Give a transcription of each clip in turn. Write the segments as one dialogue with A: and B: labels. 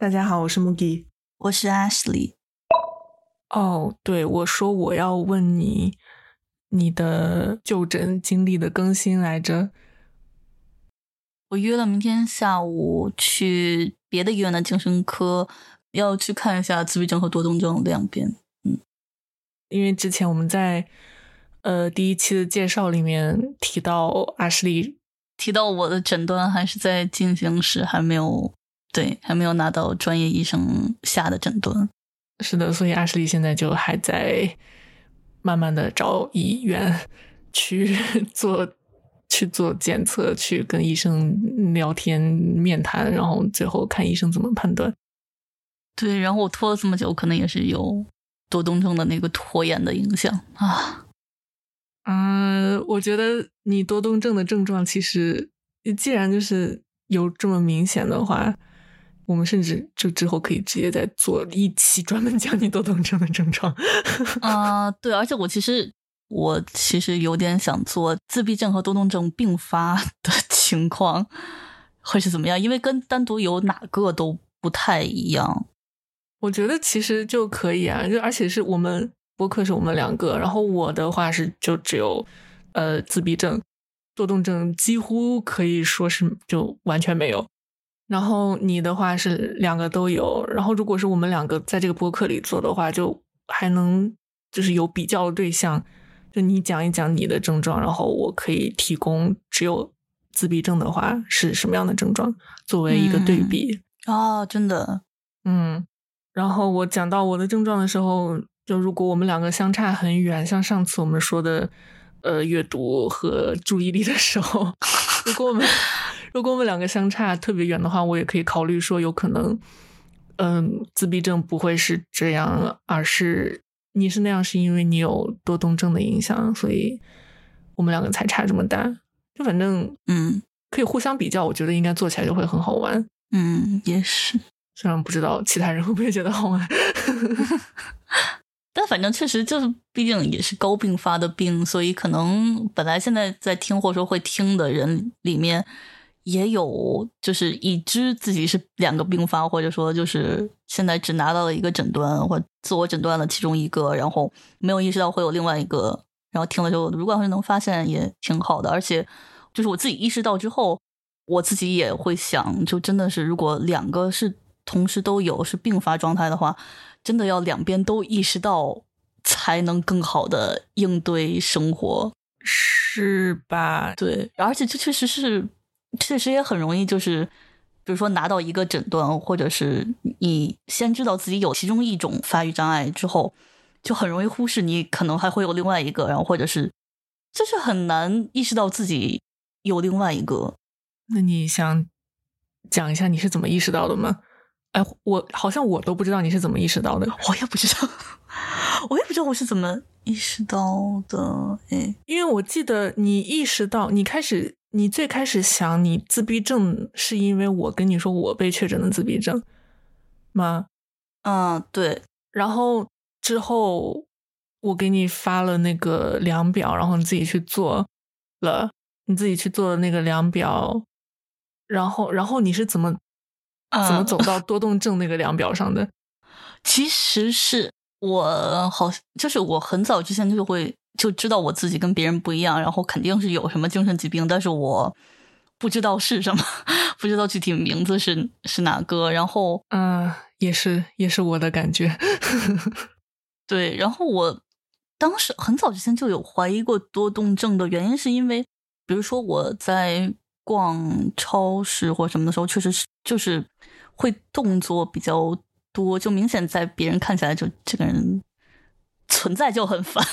A: 大家好，我是 Mugi，
B: 我是 Ashley。
A: 哦，对，我说我要问你你的就诊经历的更新来着。
B: 我约了明天下午去别的医院的精神科，要去看一下自闭症和多动症两边。嗯，
A: 因为之前我们在呃第一期的介绍里面提到阿什利，
B: 提到我的诊断还是在进行时，还没有对，还没有拿到专业医生下的诊断。
A: 是的，所以阿什利现在就还在慢慢的找医院去 做。去做检测，去跟医生聊天、面谈，然后最后看医生怎么判断。
B: 对，然后我拖了这么久，可能也是有多动症的那个拖延的影响啊。
A: 嗯，我觉得你多动症的症状，其实既然就是有这么明显的话，我们甚至就之后可以直接再做一期专门讲你多动症的症状。
B: 啊，对，而且我其实。我其实有点想做自闭症和多动症并发的情况会是怎么样，因为跟单独有哪个都不太一样。
A: 我觉得其实就可以啊，就而且是我们播客是我们两个，然后我的话是就只有呃自闭症，多动症几乎可以说是就完全没有。然后你的话是两个都有，然后如果是我们两个在这个播客里做的话，就还能就是有比较的对象。就你讲一讲你的症状，然后我可以提供只有自闭症的话是什么样的症状作为一个对比
B: 哦，真的，
A: 嗯，然后我讲到我的症状的时候，就如果我们两个相差很远，像上次我们说的，呃，阅读和注意力的时候，如果我们如果我们两个相差特别远的话，我也可以考虑说，有可能，嗯，自闭症不会是这样，而是。你是那样，是因为你有多动症的影响，所以我们两个才差这么大。就反正，
B: 嗯，
A: 可以互相比较，我觉得应该做起来就会很好玩。
B: 嗯，也是。
A: 虽然不知道其他人会不会觉得好玩，
B: 但反正确实就是，毕竟也是高并发的病，所以可能本来现在在听或者说会听的人里面。也有就是已知自己是两个并发，或者说就是现在只拿到了一个诊断，或自我诊断了其中一个，然后没有意识到会有另外一个。然后听了之后，如果要是能发现也挺好的。而且就是我自己意识到之后，我自己也会想，就真的是如果两个是同时都有是并发状态的话，真的要两边都意识到，才能更好的应对生活，
A: 是吧？
B: 对，而且这确实是。确实也很容易，就是比如说拿到一个诊断，或者是你先知道自己有其中一种发育障碍之后，就很容易忽视你可能还会有另外一个，然后或者是就是很难意识到自己有另外一个。
A: 那你想讲一下你是怎么意识到的吗？哎，我好像我都不知道你是怎么意识到的，
B: 我也不知道，我也不知道我是怎么意识到的。哎，
A: 因为我记得你意识到你开始。你最开始想你自闭症是因为我跟你说我被确诊的自闭症吗？
B: 嗯，对。
A: 然后之后我给你发了那个量表，然后你自己去做了，你自己去做的那个量表，然后然后你是怎么怎么走到多动症那个量表上的？
B: 其实是我好，就是我很早之前就会。就知道我自己跟别人不一样，然后肯定是有什么精神疾病，但是我不知道是什么，不知道具体名字是是哪个。然后，
A: 嗯，也是也是我的感觉。
B: 对，然后我当时很早之前就有怀疑过多动症的原因，是因为比如说我在逛超市或什么的时候，确实是就是会动作比较多，就明显在别人看起来就这个人存在就很烦。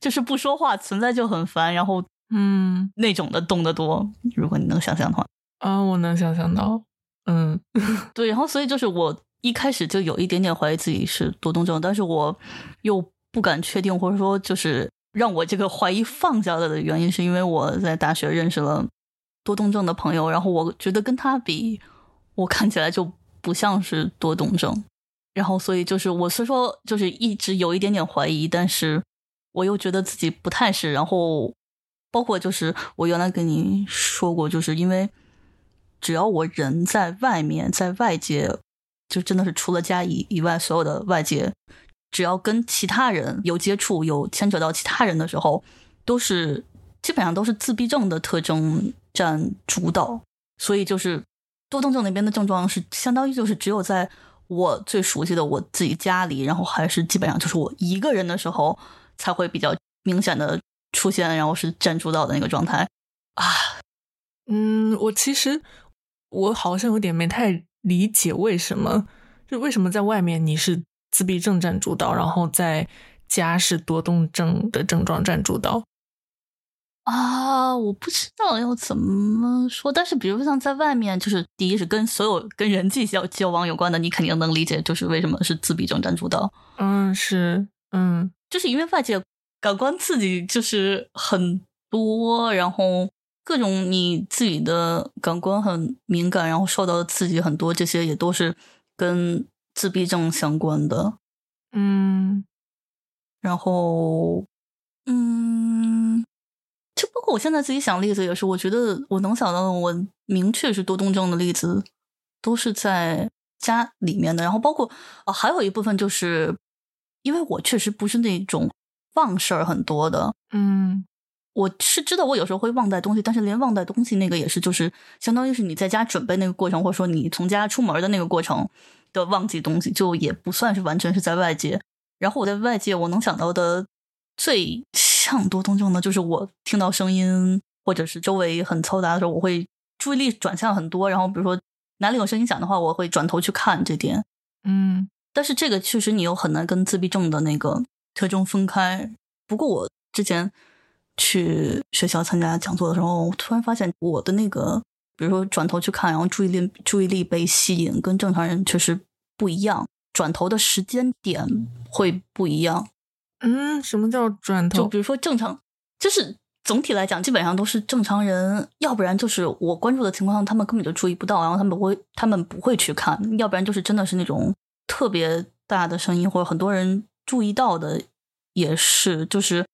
B: 就是不说话，存在就很烦，然后
A: 嗯，
B: 那种的动得多，如果你能想象的话
A: 啊，我能想象到，嗯，
B: 对，然后所以就是我一开始就有一点点怀疑自己是多动症，但是我又不敢确定，或者说就是让我这个怀疑放下了的原因，是因为我在大学认识了多动症的朋友，然后我觉得跟他比，我看起来就不像是多动症，然后所以就是我虽说就是一直有一点点怀疑，但是。我又觉得自己不太是，然后包括就是我原来跟你说过，就是因为只要我人在外面，在外界，就真的是除了家以以外，所有的外界，只要跟其他人有接触、有牵扯到其他人的时候，都是基本上都是自闭症的特征占主导。所以就是多动症那边的症状是相当于就是只有在我最熟悉的我自己家里，然后还是基本上就是我一个人的时候才会比较明显的出现，然后是占主导的那个状态啊。
A: 嗯，我其实我好像有点没太理解为什么，就为什么在外面你是自闭症占主导，然后在家是多动症的症状占主导。
B: 啊，我不知道要怎么说，但是比如像在外面，就是第一是跟所有跟人际交交往有关的，你肯定能理解，就是为什么是自闭症占主导。
A: 嗯，是，嗯，
B: 就是因为外界感官刺激就是很多，然后各种你自己的感官很敏感，然后受到的刺激很多，这些也都是跟自闭症相关的。
A: 嗯，
B: 然后，嗯。就包括我现在自己想例子也是，我觉得我能想到的，我明确是多动症的例子，都是在家里面的。然后包括啊，还有一部分就是，因为我确实不是那种忘事儿很多的。
A: 嗯，
B: 我是知道我有时候会忘带东西，但是连忘带东西那个也是，就是相当于是你在家准备那个过程，或者说你从家出门的那个过程的忘记东西，就也不算是完全是在外界。然后我在外界我能想到的最。像多动症的，就是我听到声音或者是周围很嘈杂的时候，我会注意力转向很多。然后比如说哪里有声音响的话，我会转头去看这点。
A: 嗯，
B: 但是这个确实你又很难跟自闭症的那个特征分开。不过我之前去学校参加讲座的时候，我突然发现我的那个，比如说转头去看，然后注意力注意力被吸引，跟正常人确实不一样，转头的时间点会不一样。
A: 嗯，什么叫转头？
B: 就比如说正常，就是总体来讲，基本上都是正常人，要不然就是我关注的情况下，他们根本就注意不到，然后他们不会，他们不会去看，要不然就是真的是那种特别大的声音，或者很多人注意到的，也是，就是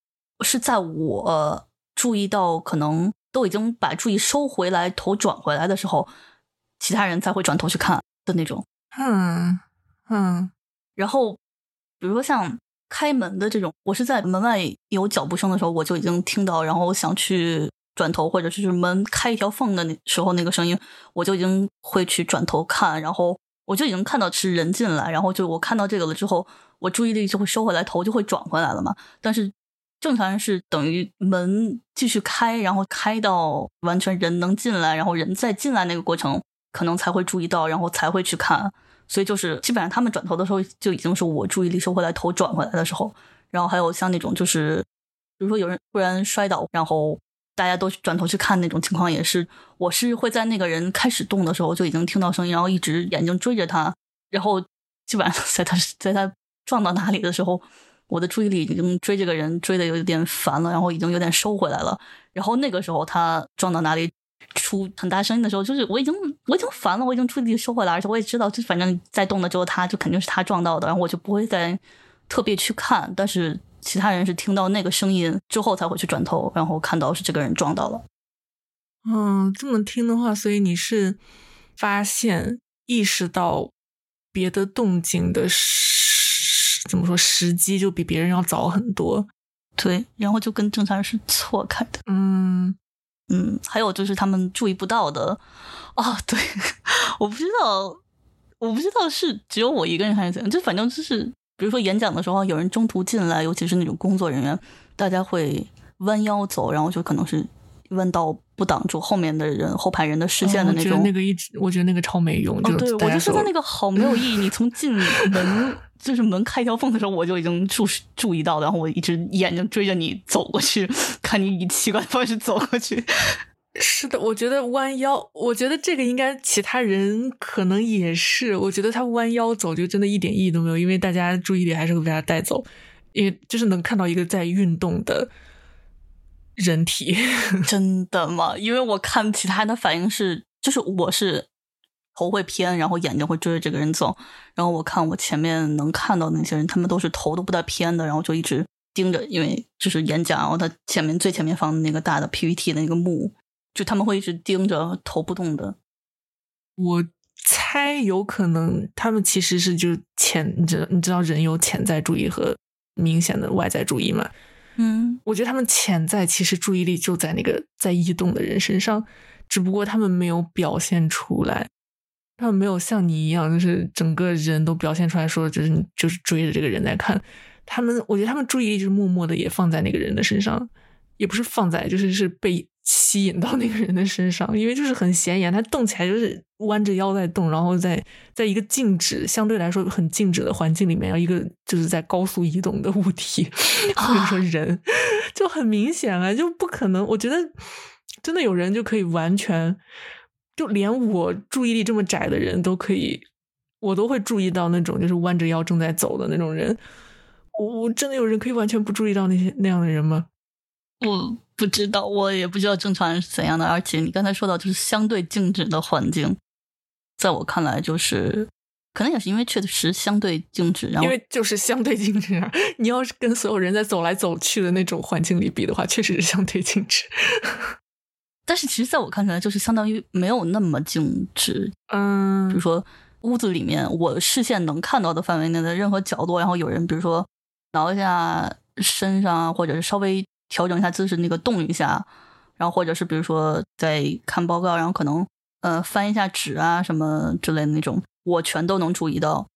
B: 是在我注意到可能都已经把注意收回来，头转回来的时候，其他人才会转头去看的那种。
A: 嗯嗯，
B: 然后比如说像。开门的这种，我是在门外有脚步声的时候，我就已经听到，然后想去转头，或者是门开一条缝的那时候那个声音，我就已经会去转头看，然后我就已经看到是人进来，然后就我看到这个了之后，我注意力就会收回来，头就会转回来了嘛。但是正常人是等于门继续开，然后开到完全人能进来，然后人再进来那个过程，可能才会注意到，然后才会去看。所以就是基本上他们转头的时候就已经是我注意力收回来头转回来的时候，然后还有像那种就是比如说有人突然摔倒，然后大家都转头去看那种情况也是，我是会在那个人开始动的时候就已经听到声音，然后一直眼睛追着他，然后基本上在他在他撞到哪里的时候，我的注意力已经追这个人追的有点烦了，然后已经有点收回来了，然后那个时候他撞到哪里。出很大声音的时候，就是我已经我已经烦了，我已经注意力收回来，而且我也知道，就反正在动了之后，他就肯定是他撞到的，然后我就不会再特别去看。但是其他人是听到那个声音之后才会去转头，然后看到是这个人撞到了。
A: 嗯，这么听的话，所以你是发现意识到别的动静的时，怎么说时机就比别人要早很多。
B: 对，然后就跟正常人是错开的。
A: 嗯。
B: 嗯，还有就是他们注意不到的，哦，对，我不知道，我不知道是只有我一个人还是怎样，就反正就是，比如说演讲的时候，有人中途进来，尤其是那种工作人员，大家会弯腰走，然后就可能是弯道不挡住后面的人、后排人的视线的那种。
A: 那个一直，我觉得那个超没用。
B: 哦，对，我就说他那个好没有意义。你从进门。就是门开条缝的时候，我就已经注注意到然后我一直眼睛追着你走过去，看你以奇怪的方式走过去。
A: 是的，我觉得弯腰，我觉得这个应该其他人可能也是。我觉得他弯腰走就真的一点意义都没有，因为大家注意力还是会被他带走，因为就是能看到一个在运动的人体。
B: 真的吗？因为我看其他人的反应是，就是我是。头会偏，然后眼睛会追着这个人走，然后我看我前面能看到那些人，他们都是头都不带偏的，然后就一直盯着，因为就是演讲，然后他前面最前面放的那个大的 PPT 的那个幕，就他们会一直盯着头不动的。
A: 我猜有可能他们其实是就潜，你知你知道人有潜在注意和明显的外在注意吗？
B: 嗯，
A: 我觉得他们潜在其实注意力就在那个在移动的人身上，只不过他们没有表现出来，他们没有像你一样，就是整个人都表现出来说，就是就是追着这个人在看。他们，我觉得他们注意力就是默默的也放在那个人的身上，也不是放在，就是是被吸引到那个人的身上，因为就是很显眼，他动起来就是弯着腰在动，然后在在一个静止相对来说很静止的环境里面，要一个就是在高速移动的物体或者说人，就很明显了，就不可能。我觉得真的有人就可以完全，就连我注意力这么窄的人都可以，我都会注意到那种就是弯着腰正在走的那种人。我我真的有人可以完全不注意到那些那样的人吗？
B: 我不知道，我也不知道正常人是怎样的。而且你刚才说到就是相对静止的环境，在我看来就是可能也是因为确实相对静止，然后
A: 因为就是相对静止啊。你要是跟所有人在走来走去的那种环境里比的话，确实是相对静止。
B: 但是其实在我看起来，就是相当于没有那么静止。
A: 嗯，
B: 比如说屋子里面我视线能看到的范围内的任何角落，然后有人比如说。挠一下身上，或者是稍微调整一下姿势，那个动一下，然后或者是比如说在看报告，然后可能呃翻一下纸啊什么之类的那种，我全都能注意到。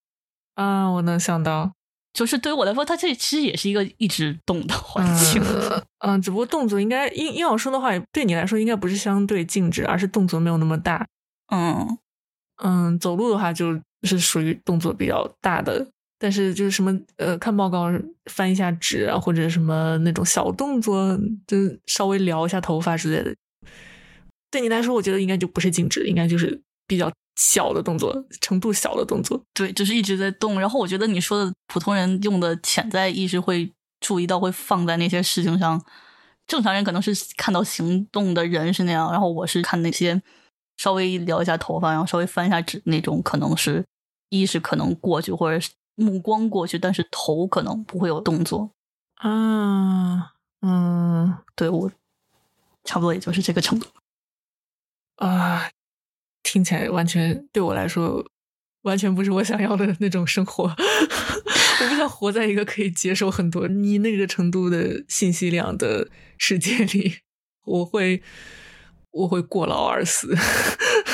A: 啊，我能想到，
B: 就是对于我来说，它这其实也是一个一直动的环境。
A: 嗯，只不过动作应该硬硬要说的话，对你来说应该不是相对静止，而是动作没有那么大。
B: 嗯
A: 嗯，走路的话就是属于动作比较大的。但是就是什么呃，看报告翻一下纸啊，或者什么那种小动作，就稍微撩一下头发之类的，对你来说，我觉得应该就不是静止，应该就是比较小的动作，程度小的动作。
B: 对，就是一直在动。然后我觉得你说的普通人用的潜在意识会注意到，会放在那些事情上。正常人可能是看到行动的人是那样，然后我是看那些稍微撩一下头发，然后稍微翻一下纸那种，可能是意识可能过去，或者。目光过去，但是头可能不会有动作
A: 啊，嗯，
B: 对我差不多也就是这个程度
A: 啊，听起来完全对我来说完全不是我想要的那种生活。我不想活在一个可以接受很多你那个程度的信息量的世界里，我会我会过劳而死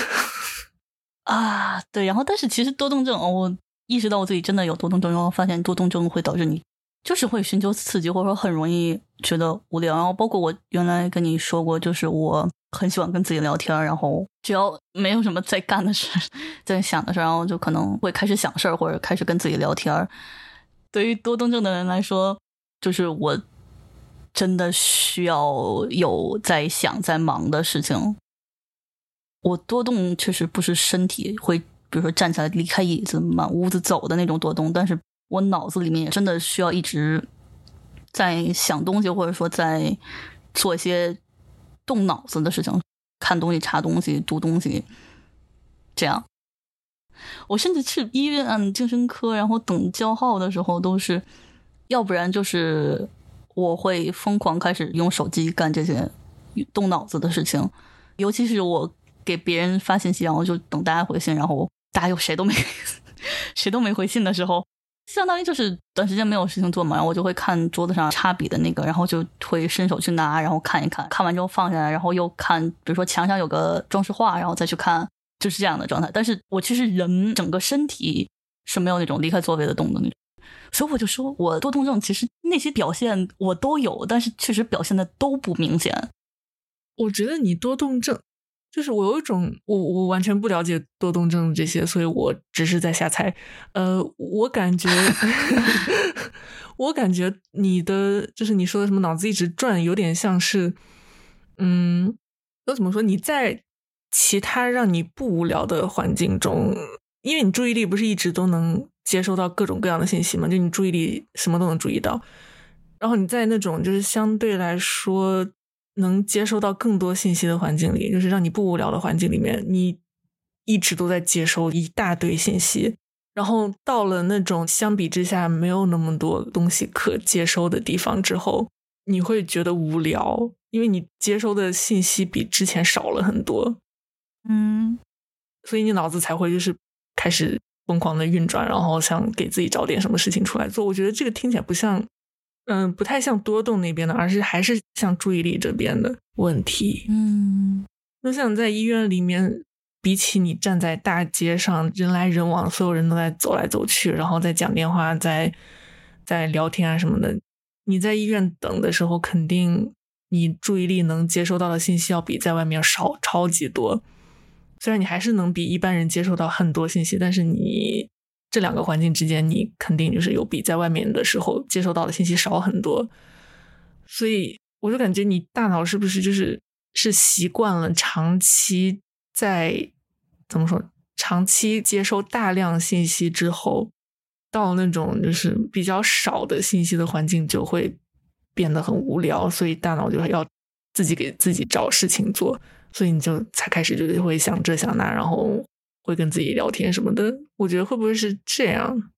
B: 啊。对，然后但是其实多动症我。意识到我自己真的有多动症，然后发现多动症会导致你就是会寻求刺激，或者说很容易觉得无聊。然后包括我原来跟你说过，就是我很喜欢跟自己聊天，然后只要没有什么在干的事、在想的事，然后就可能会开始想事儿，或者开始跟自己聊天。对于多动症的人来说，就是我真的需要有在想、在忙的事情。我多动确实不是身体会。比如说站起来离开椅子满屋子走的那种多动，但是我脑子里面也真的需要一直在想东西，或者说在做一些动脑子的事情，看东西、查东西、读东西。这样，我甚至去医院精神科，然后等叫号的时候，都是要不然就是我会疯狂开始用手机干这些动脑子的事情，尤其是我给别人发信息，然后就等大家回信，然后。大家又谁都没 谁都没回信的时候，相当于就是短时间没有事情做嘛，然后我就会看桌子上插笔的那个，然后就会伸手去拿，然后看一看，看完之后放下来，然后又看，比如说墙上有个装饰画，然后再去看，就是这样的状态。但是我其实人整个身体是没有那种离开座位的动的那种，所以我就说我多动症其实那些表现我都有，但是确实表现的都不明显。
A: 我觉得你多动症。就是我有一种，我我完全不了解多动症这些，所以我只是在瞎猜。呃，我感觉，我感觉你的就是你说的什么脑子一直转，有点像是，嗯，要怎么说？你在其他让你不无聊的环境中，因为你注意力不是一直都能接收到各种各样的信息嘛，就你注意力什么都能注意到，然后你在那种就是相对来说。能接收到更多信息的环境里，就是让你不无聊的环境里面，你一直都在接收一大堆信息，然后到了那种相比之下没有那么多东西可接收的地方之后，你会觉得无聊，因为你接收的信息比之前少了很多。
B: 嗯，
A: 所以你脑子才会就是开始疯狂的运转，然后想给自己找点什么事情出来做。我觉得这个听起来不像，嗯，不太像多动那边的，而是还是像注意力这边的问题。
B: 嗯，
A: 那像在医院里面，比起你站在大街上人来人往，所有人都在走来走去，然后在讲电话，在在聊天啊什么的，你在医院等的时候，肯定你注意力能接收到的信息要比在外面少超级多。虽然你还是能比一般人接受到很多信息，但是你这两个环境之间，你肯定就是有比在外面的时候接收到的信息少很多。所以我就感觉你大脑是不是就是是习惯了长期在怎么说，长期接收大量信息之后，到那种就是比较少的信息的环境，就会变得很无聊，所以大脑就要自己给自己找事情做。所以你就才开始就会想这想那，然后会跟自己聊天什么的。我觉得会不会是这样？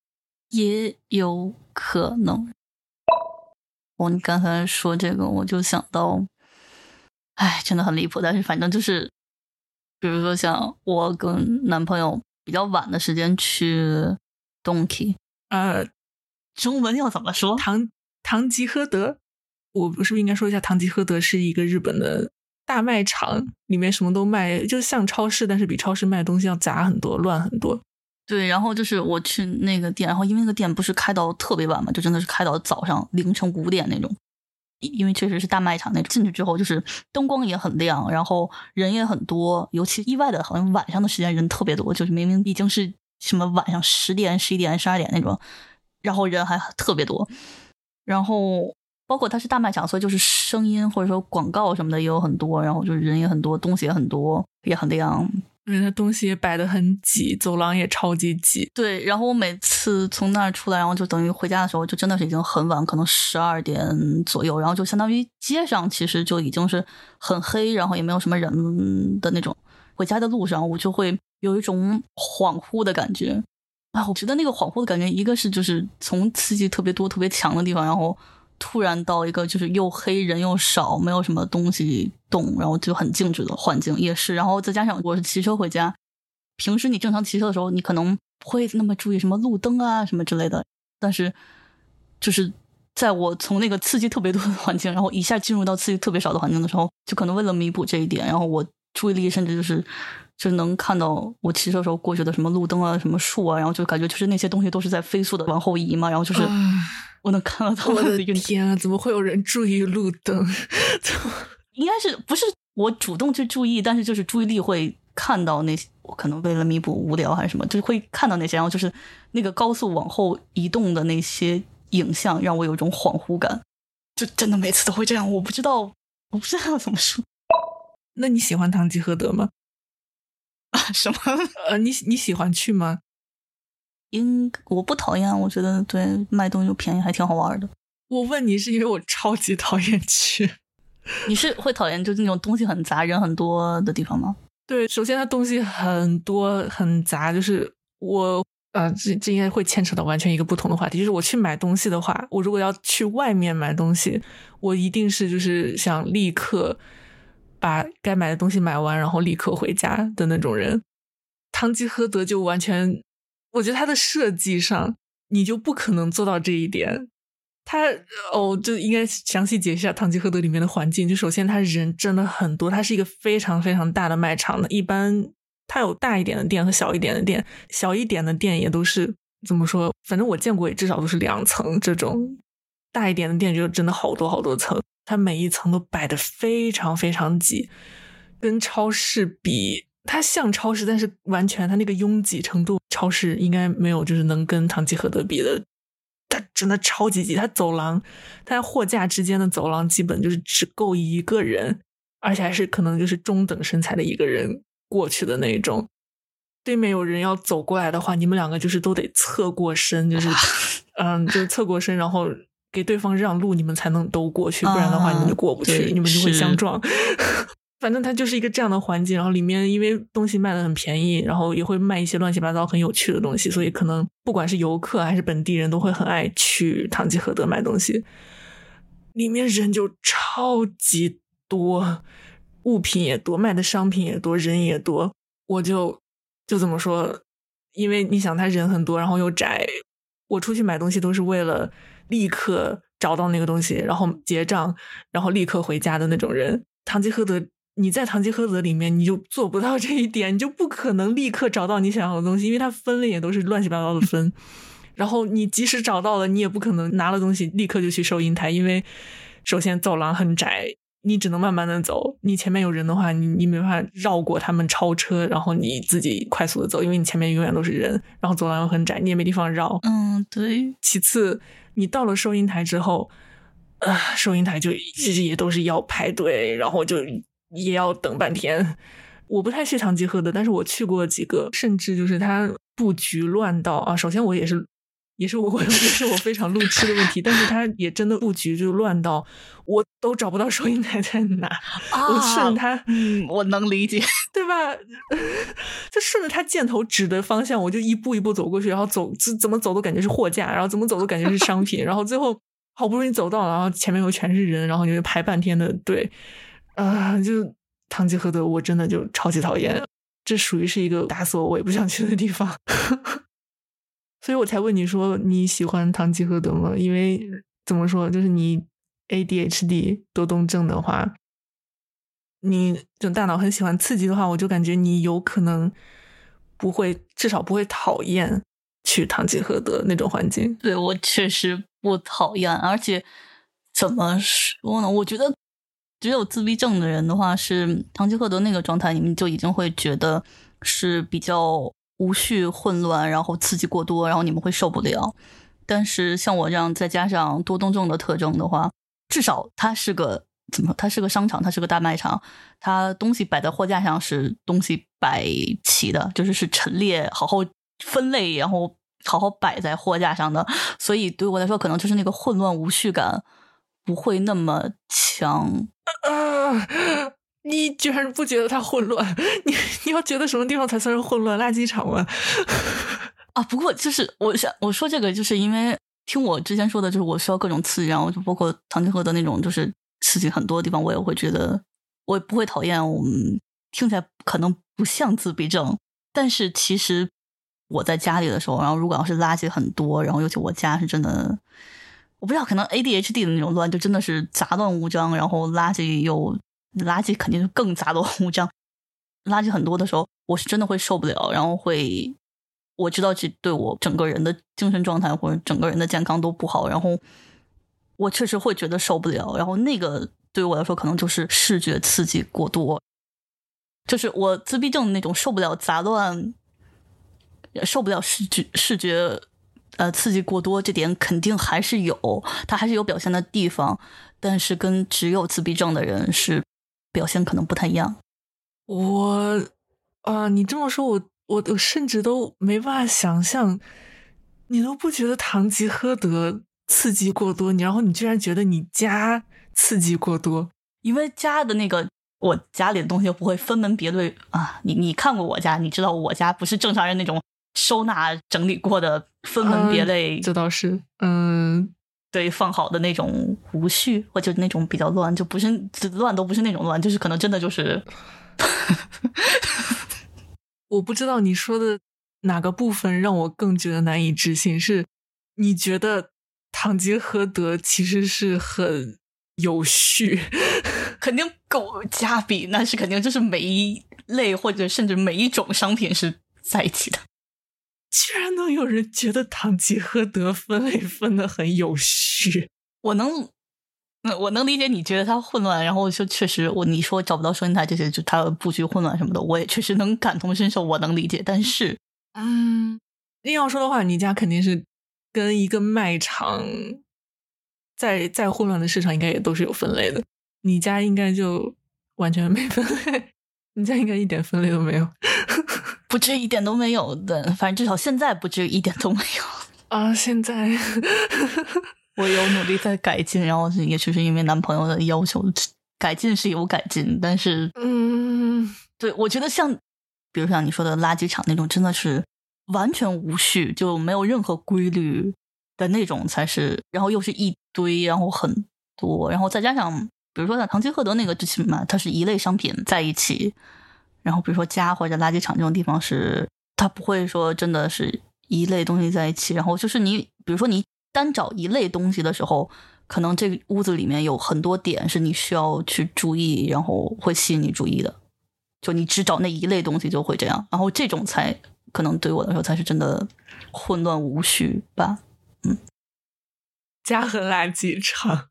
B: 也有可能。我，你刚才说这个，我就想到，哎，真的很离谱。但是反正就是，比如说像我跟男朋友比较晚的时间去 Donkey，
A: 呃，
B: 中文要怎么说？
A: 唐唐吉诃德，我是不是应该说一下？唐吉诃德是一个日本的。大卖场里面什么都卖，就像超市，但是比超市卖的东西要杂很多，乱很多。
B: 对，然后就是我去那个店，然后因为那个店不是开到特别晚嘛，就真的是开到早上凌晨五点那种。因为确实是大卖场那种，进去之后就是灯光也很亮，然后人也很多，尤其意外的，好像晚上的时间人特别多，就是明明已经是什么晚上十点、十一点、十二点那种，然后人还特别多，然后。包括它是大卖场，所以就是声音或者说广告什么的也有很多，然后就是人也很多，东西也很多，也很亮。
A: 因为它东西也摆的很挤，走廊也超级挤。
B: 对，然后我每次从那儿出来，然后就等于回家的时候，就真的是已经很晚，可能十二点左右，然后就相当于街上其实就已经是很黑，然后也没有什么人的那种。回家的路上，我就会有一种恍惚的感觉。啊，我觉得那个恍惚的感觉，一个是就是从刺激特别多、特别强的地方，然后。突然到一个就是又黑人又少，没有什么东西动，然后就很静止的环境也是。然后再加上我是骑车回家，平时你正常骑车的时候，你可能不会那么注意什么路灯啊什么之类的。但是就是在我从那个刺激特别多的环境，然后一下进入到刺激特别少的环境的时候，就可能为了弥补这一点，然后我注意力甚至就是就能看到我骑车时候过去的什么路灯啊、什么树啊，然后就感觉就是那些东西都是在飞速的往后移嘛，然后就是。我能看到他
A: 们的天啊！怎么会有人注意路灯？
B: 应该是不是我主动去注意，但是就是注意力会看到那些。我可能为了弥补无聊还是什么，就是会看到那些。然后就是那个高速往后移动的那些影像，让我有一种恍惚感。就真的每次都会这样。我不知道，我不知道怎么说。
A: 那你喜欢唐吉诃德吗？
B: 啊？什么？
A: 呃，你你喜欢去吗？
B: 应我不讨厌，我觉得对卖东西又便宜，还挺好玩的。
A: 我问你是因为我超级讨厌去，
B: 你是会讨厌就是那种东西很杂、人很多的地方吗？
A: 对，首先它东西很多很杂，就是我呃，这这应该会牵扯到完全一个不同的话题。就是我去买东西的话，我如果要去外面买东西，我一定是就是想立刻把该买的东西买完，然后立刻回家的那种人。汤吉诃德就完全。我觉得它的设计上，你就不可能做到这一点。它哦，就应该详细解释一下《堂吉诃德》里面的环境。就首先，它人真的很多，它是一个非常非常大的卖场的。一般它有大一点的店和小一点的店，小一点的店也都是怎么说？反正我见过，也至少都是两层这种。大一点的店就真的好多好多层，它每一层都摆的非常非常挤，跟超市比。它像超市，但是完全它那个拥挤程度，超市应该没有，就是能跟唐吉诃德比的。它真的超级挤，它走廊，它货架之间的走廊基本就是只够一个人，而且还是可能就是中等身材的一个人过去的那种。对面有人要走过来的话，你们两个就是都得侧过身，就是 嗯，就是侧过身，然后给对方让路，你们才能都过去，不然的话你们就过不去，你们就会相撞。反正它就是一个这样的环境，然后里面因为东西卖的很便宜，然后也会卖一些乱七八糟很有趣的东西，所以可能不管是游客还是本地人都会很爱去唐吉诃德买东西。里面人就超级多，物品也多，卖的商品也多，人也多。我就就怎么说？因为你想，他人很多，然后又窄，我出去买东西都是为了立刻找到那个东西，然后结账，然后立刻回家的那种人。堂吉诃德，你在堂吉诃德里面，你就做不到这一点，你就不可能立刻找到你想要的东西，因为它分类也都是乱七八糟的分。然后你即使找到了，你也不可能拿了东西立刻就去收银台，因为首先走廊很窄。你只能慢慢的走，你前面有人的话，你你没办法绕过他们超车，然后你自己快速的走，因为你前面永远都是人，然后走廊又很窄，你也没地方绕。
B: 嗯，对。
A: 其次，你到了收银台之后，啊，收银台就一直也都是要排队，然后就也要等半天。我不太去唐吉诃德，但是我去过几个，甚至就是它布局乱到啊，首先我也是。也是我，也是我非常路痴的问题，但是他也真的布局就乱到我都找不到收银台在哪，我顺着他，
B: 嗯，我能理解，
A: 对吧？就顺着他箭头指的方向，我就一步一步走过去，然后走怎怎么走都感觉是货架，然后怎么走都感觉是商品，然后最后好不容易走到了，然后前面又全是人，然后就排半天的队，啊，就堂吉诃德，我真的就超级讨厌，这属于是一个打死我我也不想去的地方。所以我才问你说你喜欢堂吉诃德吗？因为怎么说，就是你 ADHD 多动症的话，你就大脑很喜欢刺激的话，我就感觉你有可能不会，至少不会讨厌去堂吉诃德那种环境。
B: 对我确实不讨厌，而且怎么说呢？我觉得只有自闭症的人的话，是堂吉诃德那个状态，你们就已经会觉得是比较。无序、混乱，然后刺激过多，然后你们会受不了。但是像我这样，再加上多动症的特征的话，至少它是个怎么？它是个商场，它是个大卖场，它东西摆在货架上是东西摆齐的，就是是陈列、好好分类，然后好好摆在货架上的。所以对我来说，可能就是那个混乱无序感不会那么强。
A: 你居然不觉得它混乱？你你要觉得什么地方才算是混乱？垃圾场吗？
B: 啊，不过就是我想我说这个，就是因为听我之前说的，就是我需要各种刺激，然后就包括唐吉诃德那种，就是刺激很多地方，我也会觉得我也不会讨厌。我们听起来可能不像自闭症，但是其实我在家里的时候，然后如果要是垃圾很多，然后尤其我家是真的，我不知道，可能 ADHD 的那种乱，就真的是杂乱无章，然后垃圾又。垃圾肯定更杂乱无章，垃圾很多的时候，我是真的会受不了，然后会我知道这对我整个人的精神状态或者整个人的健康都不好，然后我确实会觉得受不了，然后那个对于我来说可能就是视觉刺激过多，就是我自闭症那种受不了杂乱，受不了视觉视觉呃刺激过多，这点肯定还是有，它还是有表现的地方，但是跟只有自闭症的人是。表现可能不太一样。
A: 我啊，你这么说，我我我甚至都没办法想象，你都不觉得堂吉诃德刺激过多，你然后你居然觉得你家刺激过多，
B: 因为家的那个我家里的东西不会分门别类啊。你你看过我家，你知道我家不是正常人那种收纳整理过的分门别类。
A: 这倒是，嗯。
B: 对，放好的那种无序，或者那种比较乱，就不是乱，都不是那种乱，就是可能真的就是，
A: 我不知道你说的哪个部分让我更觉得难以置信，是你觉得堂吉诃德其实是很有序，
B: 肯定狗加比那是肯定，就是每一类或者甚至每一种商品是在一起的。
A: 居然能有人觉得堂吉诃德分类分的很有序，
B: 我能，我能理解你觉得它混乱，然后就确实我你说找不到收银台这些，就它布局混乱什么的，我也确实能感同身受，我能理解。但是，
A: 嗯，硬要说的话，你家肯定是跟一个卖场，在再混乱的市场应该也都是有分类的，你家应该就完全没分类，你家应该一点分类都没有。
B: 不至于一点都没有的，反正至少现在不至于一点都没有
A: 啊！现在
B: 我有努力在改进，然后也确实因为男朋友的要求，改进是有改进，但是
A: 嗯，
B: 对我觉得像比如像你说的垃圾场那种，真的是完全无序，就没有任何规律的那种才是，然后又是一堆，然后很多，然后再加上比如说像堂吉诃德那个，最起码它是一类商品在一起。然后，比如说家或者垃圾场这种地方是它不会说真的是一类东西在一起，然后就是你比如说你单找一类东西的时候，可能这个屋子里面有很多点是你需要去注意，然后会吸引你注意的。就你只找那一类东西就会这样，然后这种才可能对我来说才是真的混乱无序吧。嗯，
A: 家和垃圾场，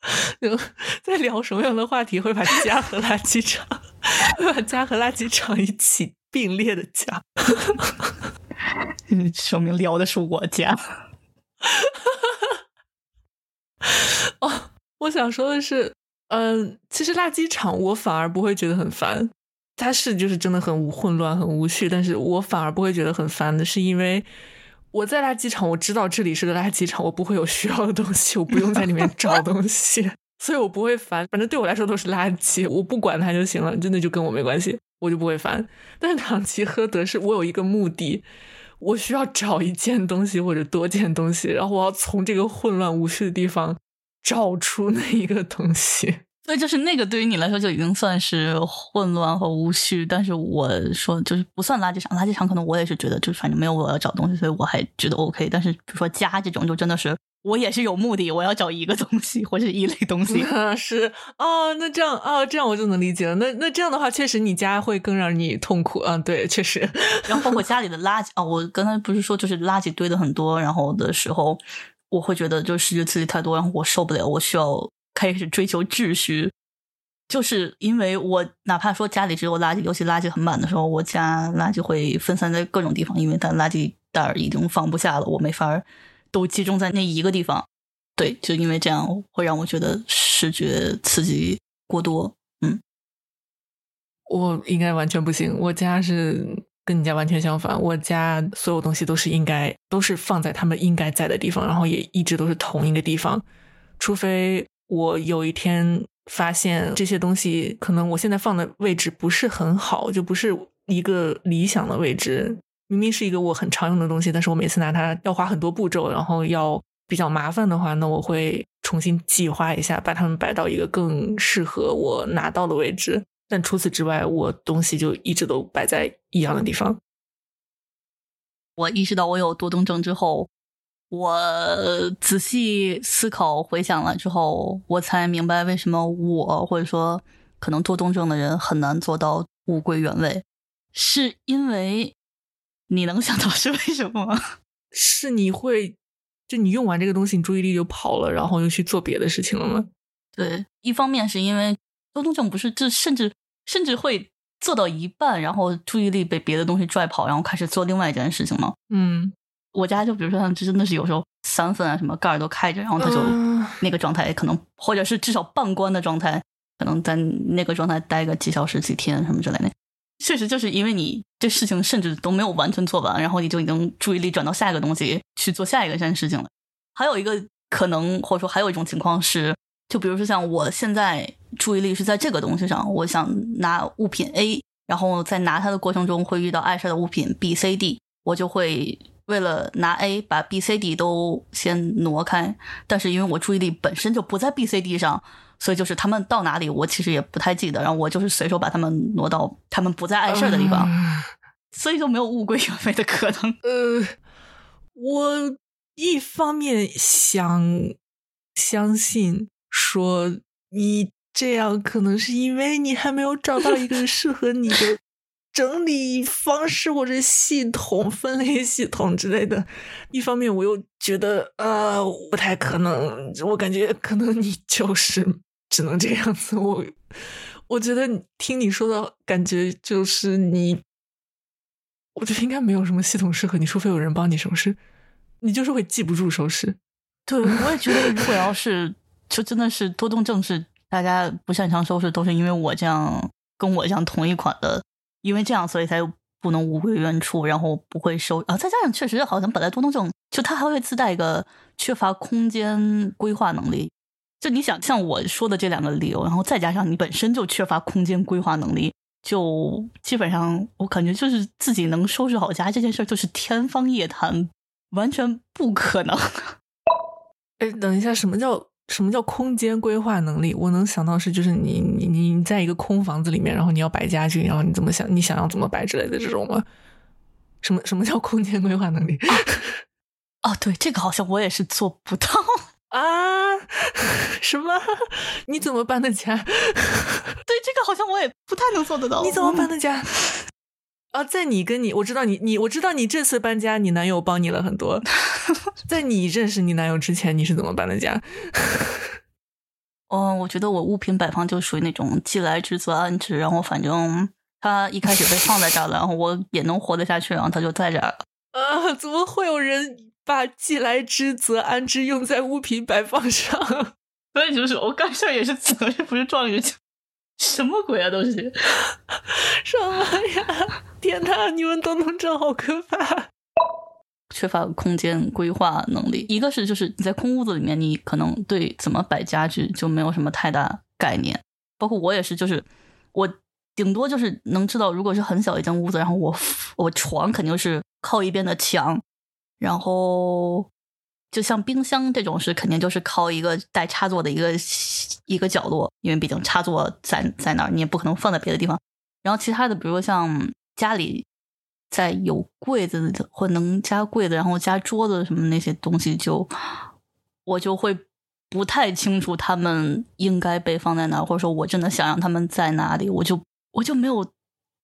A: 在聊什么样的话题会把家和垃圾场，会把家和垃圾场一起并列的讲？
B: 说明聊的是我家。
A: 哦，我想说的是。嗯，其实垃圾场我反而不会觉得很烦，它是就是真的很无混乱、很无序，但是我反而不会觉得很烦的，是因为我在垃圾场，我知道这里是个垃圾场，我不会有需要的东西，我不用在里面找东西，所以我不会烦。反正对我来说都是垃圾，我不管它就行了，真的就跟我没关系，我就不会烦。但是唐吉诃德是我有一个目的，我需要找一件东西或者多件东西，然后我要从这个混乱无序的地方。找出那一个东西，
B: 所以就是那个对于你来说就已经算是混乱和无序。但是我说就是不算垃圾场，垃圾场可能我也是觉得就反正没有我要找东西，所以我还觉得 OK。但是比如说家这种，就真的是我也是有目的，我要找一个东西或者一类东西。
A: 是哦，那这样哦，这样我就能理解了。那那这样的话，确实你家会更让你痛苦啊。对，确实。
B: 然后包括家里的垃圾啊，我刚才不是说就是垃圾堆的很多，然后的时候。我会觉得就是视觉刺激太多，然后我受不了，我需要开始追求秩序。就是因为我哪怕说家里只有垃圾，尤其垃圾很满的时候，我家垃圾会分散在各种地方，因为它垃圾袋已经放不下了，我没法都集中在那一个地方。对，就因为这样会让我觉得视觉刺激过多。嗯，
A: 我应该完全不行，我家是。跟你家完全相反，我家所有东西都是应该都是放在他们应该在的地方，然后也一直都是同一个地方，除非我有一天发现这些东西可能我现在放的位置不是很好，就不是一个理想的位置。明明是一个我很常用的东西，但是我每次拿它要花很多步骤，然后要比较麻烦的话，那我会重新计划一下，把它们摆到一个更适合我拿到的位置。但除此之外，我东西就一直都摆在一样的地方。
B: 我意识到我有多动症之后，我仔细思考、回想了之后，我才明白为什么我或者说可能多动症的人很难做到物归原位，是因为你能想到是为什么吗？
A: 是你会就你用完这个东西，你注意力就跑了，然后又去做别的事情了吗？
B: 对，一方面是因为多动症不是这甚至。甚至会做到一半，然后注意力被别的东西拽跑，然后开始做另外一件事情吗？
A: 嗯，
B: 我家就比如说，这真的是有时候三分啊，什么盖儿都开着，然后他就那个状态，可能或者是至少半关的状态，可能在那个状态待个几小时、几天什么之类的。确实就是因为你这事情甚至都没有完全做完，然后你就已经注意力转到下一个东西去做下一个件事情了。还有一个可能，或者说还有一种情况是。就比如说像我现在注意力是在这个东西上，我想拿物品 A，然后在拿它的过程中会遇到碍事的物品 B、C、D，我就会为了拿 A 把 B、C、D 都先挪开。但是因为我注意力本身就不在 B、C、D 上，所以就是他们到哪里我其实也不太记得，然后我就是随手把他们挪到他们不再碍事的地方，所以就没有物归原位的可能。
A: 呃，我一方面想相信。说你这样可能是因为你还没有找到一个适合你的整理方式或者系统、分类系统之类的。一方面，我又觉得呃不太可能，我感觉可能你就是只能这样子。我我觉得听你说的感觉就是你，我觉得应该没有什么系统适合你，除非有人帮你收拾，你就是会记不住收拾。
B: 对，我也觉得如果要是。就真的是多动症，是大家不擅长收拾，都是因为我这样跟我这样同一款的，因为这样，所以才不能物归原处，然后不会收啊。再加上确实好像本来多动症就它还会自带一个缺乏空间规划能力。就你想像我说的这两个理由，然后再加上你本身就缺乏空间规划能力，就基本上我感觉就是自己能收拾好家这件事儿就是天方夜谭，完全不可能。
A: 哎，等一下，什么叫？什么叫空间规划能力？我能想到是，就是你你你在一个空房子里面，然后你要摆家具，然后你怎么想，你想要怎么摆之类的这种吗？什么什么叫空间规划能力？
B: 哦，对，这个好像我也是做不到
A: 啊！什么？你怎么搬的家？
B: 对，这个好像我也不太能做得到。
A: 你怎么搬的家？啊，在你跟你，我知道你，你我知道你这次搬家，你男友帮你了很多。在你认识你男友之前，你是怎么搬的家？
B: 嗯，我觉得我物品摆放就属于那种既来之则安之，然后反正他一开始被放在这儿了，然后我也能活得下去，然后他就在这儿了。
A: 啊，怎么会有人把既来之则安之用在物品摆放上？
B: 所以就是我干事也是责任，不是状元节。什么鬼啊，都是
A: 什么呀？天哪，你们东东症好可怕！
B: 缺乏空间规划能力。一个是就是你在空屋子里面，你可能对怎么摆家具就没有什么太大概念。包括我也是，就是我顶多就是能知道，如果是很小一间屋子，然后我我床肯定是靠一边的墙，然后。就像冰箱这种是肯定就是靠一个带插座的一个一个角落，因为毕竟插座在在那儿，你也不可能放在别的地方。然后其他的，比如说像家里在有柜子的或能加柜子，然后加桌子什么那些东西，就我就会不太清楚他们应该被放在哪，或者说我真的想让他们在哪里，我就我就没有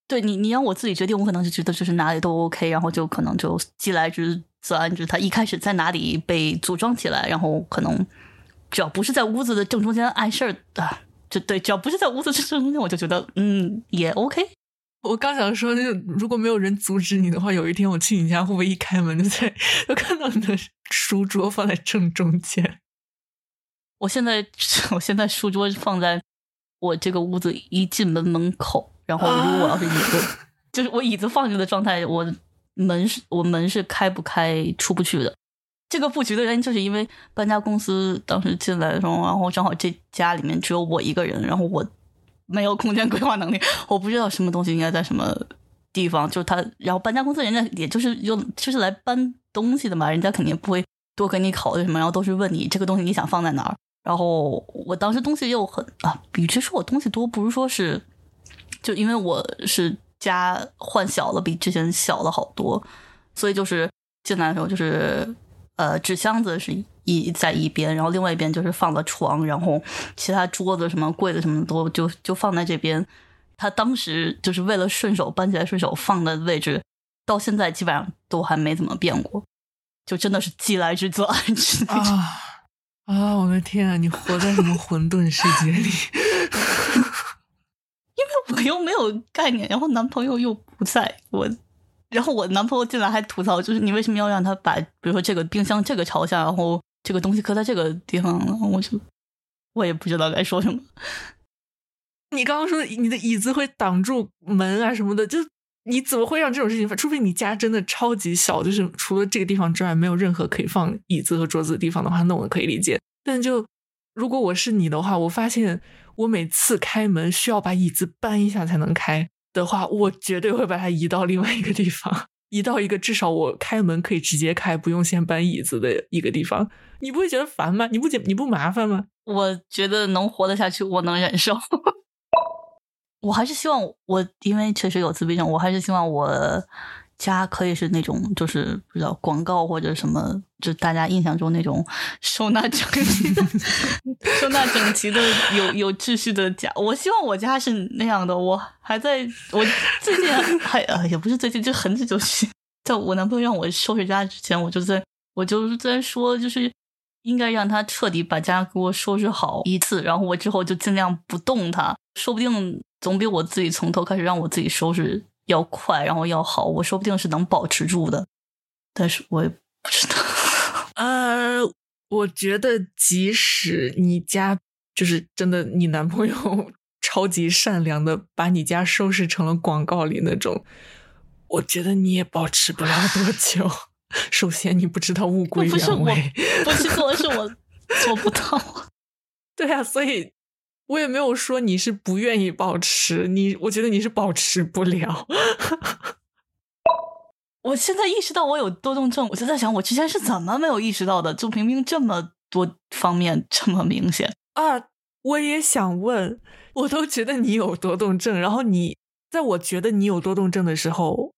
B: 对你你让我自己决定，我可能就觉得就是哪里都 OK，然后就可能就既来之。则安之，他一开始在哪里被组装起来，然后可能只要不是在屋子的正中间碍事儿的，就对，只要不是在屋子正中间，我就觉得嗯也 OK。
A: 我刚想说，就如果没有人阻止你的话，有一天我去你家，会不会一开门就在就看到你的书桌放在正中间？
B: 我现在 我现在书桌放在我这个屋子一进门门口，然后如果我要是椅子，就是我椅子放着的状态，我。门是我门是开不开出不去的，这个布局的原因就是因为搬家公司当时进来的时候，然后正好这家里面只有我一个人，然后我没有空间规划能力，我不知道什么东西应该在什么地方。就是他，然后搬家公司人家也就是用就是来搬东西的嘛，人家肯定不会多给你考虑什么，然后都是问你这个东西你想放在哪儿。然后我当时东西又很啊，与其说我东西多，不如说是就因为我是。家换小了，比之前小了好多，所以就是进来的时候，就是呃纸箱子是一在一边，然后另外一边就是放了床，然后其他桌子什么柜子什么都就就放在这边。他当时就是为了顺手搬起来顺手放的位置，到现在基本上都还没怎么变过，就真的是既来之则安之
A: 啊啊！我的天啊，你活在什么混沌世界里？
B: 因为我又没有概念，然后男朋友又不在我，然后我男朋友进来还吐槽，就是你为什么要让他把，比如说这个冰箱这个朝向，然后这个东西搁在这个地方，然后我就我也不知道该说什么。
A: 你刚刚说你的椅子会挡住门啊什么的，就你怎么会让这种事情发？除非你家真的超级小，就是除了这个地方之外没有任何可以放椅子和桌子的地方的话，那我可以理解。但就如果我是你的话，我发现。我每次开门需要把椅子搬一下才能开的话，我绝对会把它移到另外一个地方，移到一个至少我开门可以直接开，不用先搬椅子的一个地方。你不会觉得烦吗？你不觉你不麻烦吗？
B: 我觉得能活得下去，我能忍受。我还是希望我，因为确实有自闭症，我还是希望我。家可以是那种，就是不知道广告或者什么，就大家印象中那种收纳整齐的、收纳整齐的、有有秩序的家。我希望我家是那样的。我还在我最近还呃也不是最近，就很久就去，在我男朋友让我收拾家之前，我就在我就是在说，就是应该让他彻底把家给我收拾好一次，然后我之后就尽量不动它，说不定总比我自己从头开始让我自己收拾。要快，然后要好，我说不定是能保持住的，但是我也不知道。
A: 呃，我觉得即使你家就是真的，你男朋友 超级善良的把你家收拾成了广告里那种，我觉得你也保持不了多久。首先，你不知道物归原位，
B: 不是做的是我做不到。
A: 对啊，所以。我也没有说你是不愿意保持，你我觉得你是保持不了。
B: 我现在意识到我有多动症，我就在想，我之前是怎么没有意识到的？就明明这么多方面这么明显
A: 啊！我也想问，我都觉得你有多动症，然后你在我觉得你有多动症的时候，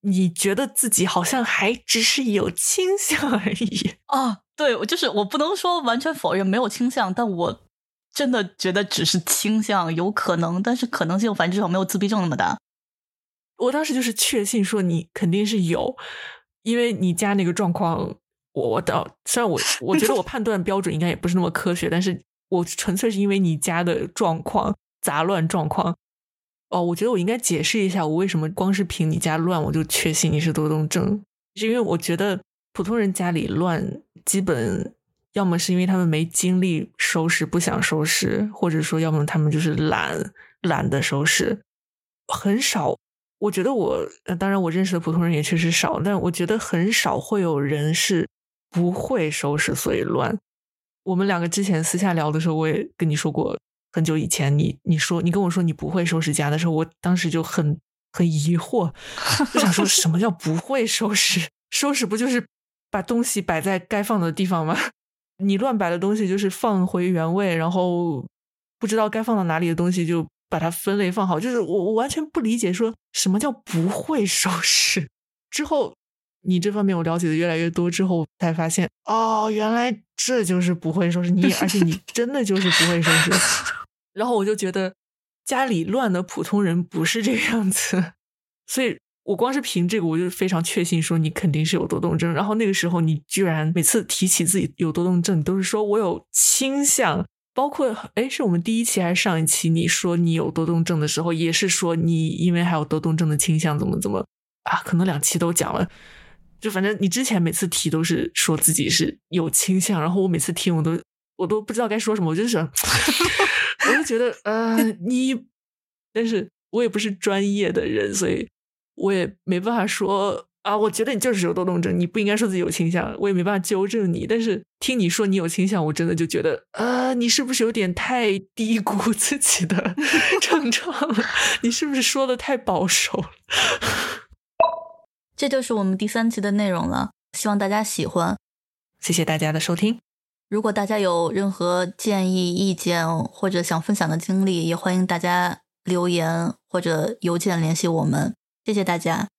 A: 你觉得自己好像还只是有倾向而已
B: 啊。对，我就是我不能说完全否认没有倾向，但我真的觉得只是倾向有可能，但是可能性反正至少没有自闭症那么大。
A: 我当时就是确信说你肯定是有，因为你家那个状况，我我到虽然我 我觉得我判断标准应该也不是那么科学，但是我纯粹是因为你家的状况杂乱状况。哦，我觉得我应该解释一下，我为什么光是凭你家乱我就确信你是多动症，是因为我觉得普通人家里乱，基本要么是因为他们没精力收拾，不想收拾，或者说要么他们就是懒，懒得收拾，很少。我觉得我，当然我认识的普通人也确实少，但我觉得很少会有人是不会收拾所以乱。我们两个之前私下聊的时候，我也跟你说过。很久以前，你你说你跟我说你不会收拾家的时候，我当时就很很疑惑，就想说什么叫不会收拾？收拾不就是把东西摆在该放的地方吗？你乱摆的东西就是放回原位，然后不知道该放到哪里的东西就把它分类放好。就是我我完全不理解说什么叫不会收拾。之后你这方面我了解的越来越多之后，才发现哦，原来这就是不会收拾你，而且你 真的就是不会收拾。然后我就觉得家里乱的普通人不是这个样子，所以我光是凭这个我就非常确信说你肯定是有多动症。然后那个时候你居然每次提起自己有多动症，你都是说我有倾向，包括哎是我们第一期还是上一期你说你有多动症的时候，也是说你因为还有多动症的倾向怎么怎么啊？可能两期都讲了，就反正你之前每次提都是说自己是有倾向，然后我每次听我都我都不知道该说什么，我就想。我就觉得，呃，你，但是我也不是专业的人，所以我也没办法说啊。我觉得你就是有多动症，你不应该说自己有倾向，我也没办法纠正你。但是听你说你有倾向，我真的就觉得，啊，你是不是有点太低估自己的 症状了？你是不是说的太保守了？
B: 这就是我们第三期的内容了，希望大家喜欢，
A: 谢谢大家的收听。
B: 如果大家有任何建议、意见或者想分享的经历，也欢迎大家留言或者邮件联系我们。谢谢大家。